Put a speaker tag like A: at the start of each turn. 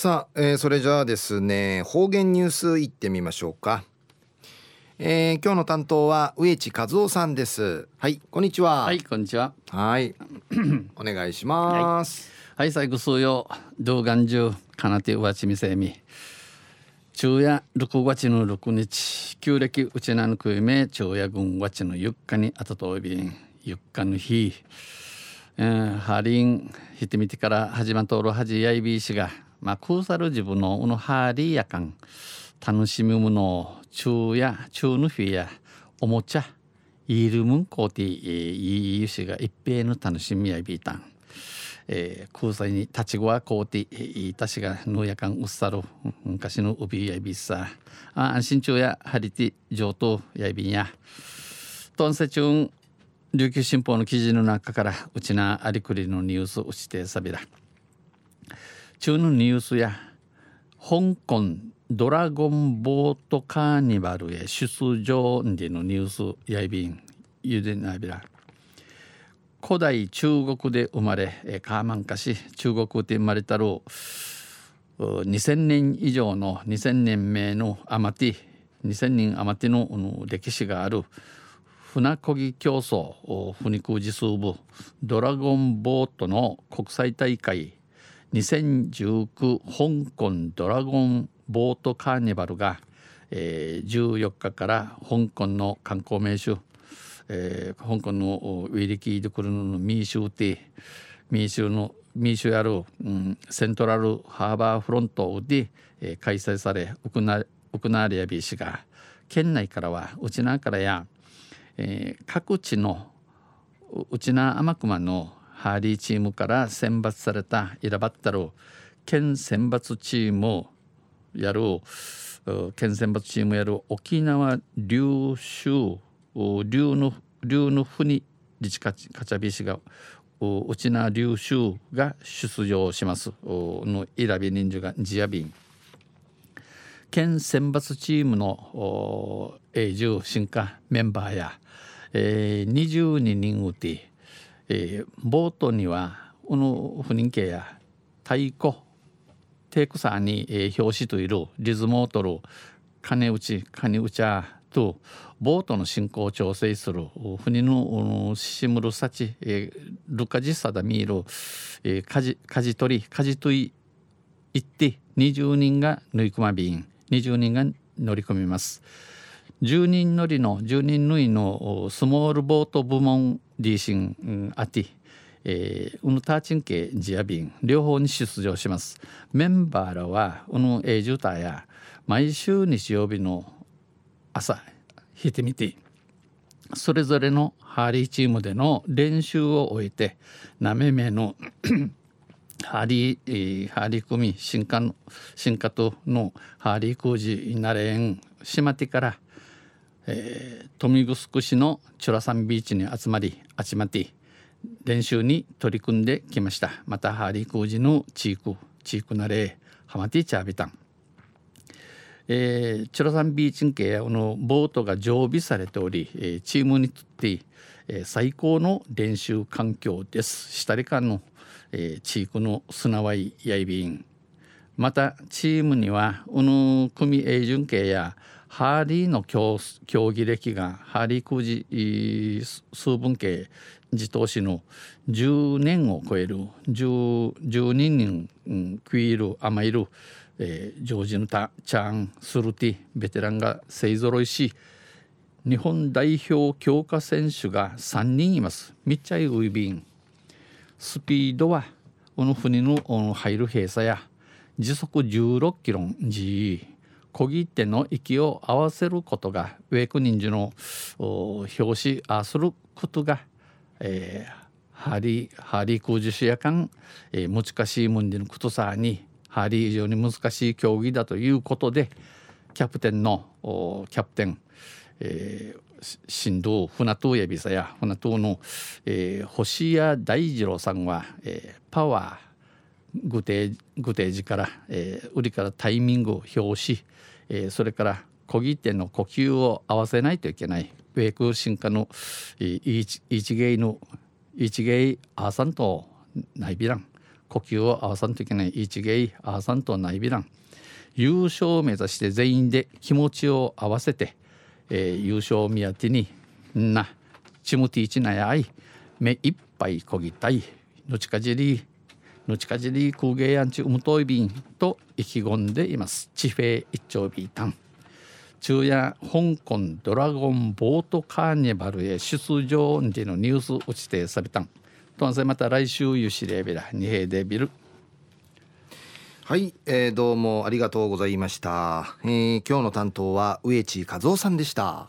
A: さあ、えー、それじゃあですね方言ニュースいってみましょうか、えー、今日の担当は植地和夫さんです。はいこんにちは。
B: はいこんにちは。
A: はい。お願いします、
B: はい、はい、最後数曜動画中かなてうわちみ。せみ昼夜6月の6日旧暦うちなぬくいめ昼夜軍わちのゆっかにあたといびん。ゆっかの日。えー、ハリンひてみてから始まっとるはじやいびいしがまあ、クーサル自分のうのハーリーやかん楽しむもの中や中のフィやおもちゃイルムンコーティいいしが一平の楽しみやびいたん、えー、空才に立ちごわコーティいたしがのやかんうっさる昔のうびやびさ。あ安心中やハリティ上等やびんやとんせちゅん琉球新報の記事の中からうちなありくりのニュースをしてさびら。中のニュースや香港ドラゴンボートカーニバルへ出場でのニュースやいびんゆでなびら。古代中国で生まれカーマン化し中国で生まれたる2000年以上の2000年目のアマティ2000年アマティの歴史がある船漕ぎ競争船空自数部ドラゴンボートの国際大会2019香港ドラゴンボートカーニバルが、えー、14日から香港の観光名所、えー、香港のウィリキードクルのミーシューティーシュのミーシュやる、うん、セントラルハーバーフロントで、えー、開催されウクナウクナーリアビー氏が県内からはうちなからや、えー、各地のうちな天熊のハーリーチームから選抜された選ばったる県選抜チームやる県選抜チームやる沖縄竜州。竜の竜の国自治カチャビ市がうちな竜州が出場します。の選び人数がジアビン。県選抜チームの永住進化メンバーや、えー、22人うてえー、ボートにはこの不人形や太鼓テイクサーに、えー、表紙といるリズムを取る金打ち金打ちゃとボートの進行を調整する船のしむるさち、えー、ルカジサダミール、えー、かじ舵取り舵取り行って20人が縫い込ま便20人が乗り込みます。10人乗りの10人縫いのスモールボート部門リーシンアティ、えー、ウヌターチン系ジアビン両方に出場しますメンバーらはウヌエイジュターや毎週日曜日の朝弾いてみてそれぞれのハーリーチームでの練習を終えてなめめのハーリー、ハーリー組新刊新化とのハーリー工事なれん島手からえー、富城市のチュラサンビーチに集まり集まって練習に取り組んできました。またハーリー工事のチークチークなれハマティチャービタンえー、チュラサンビーチン系のボートが常備されており、えー、チームにとって、えー、最高の練習環境です。下り間の、えー、チークの砂わいやいびん。またチームにはうぬ組永順系やハーリーの競技歴がハーリー空事数分系自投資の10年を超える 10, 12人、うん、クイールアマイル、えー、ジョージヌタチャンスルティベテランが勢ぞろいし日本代表強化選手が3人います。ミッチャイウイビン。スピードはこの船の入る閉鎖や時速16キロ G 小切手の息を合わせることがウェイク忍者の表紙あすることが、えー、ハリハリ空樹士やかん、えー、難しい問題のことさにハリー以上に難しい競技だということでキャプテンのキャプテン、えー、新道船戸やびさや船戸の、えー、星谷大二郎さんは、えー、パワー具体具体時から、えー、売りからタイミングを表し、えー、それから小切手の呼吸を合わせないといけないウェイク進化の一芸の一芸アーサンとナイビラン呼吸を合わさんといけない一芸合わさんとないびらん優勝を目指して全員で気持ちを合わせて、えー、優勝を目当てになチムティーチナやい目いっぱいこぎたいのちかじりのちかじり空芸やんちうむといびんと意気込んでいます。地フェ一丁ビータン昼夜香港ドラゴンボートカーニバルへ出場でのニュース落ちてさびたん。とんせまた来週ゆしれべら二平でビル。
A: はい、えー、どうもありがとうございました、えー、今日の担当は植地和夫さんでした。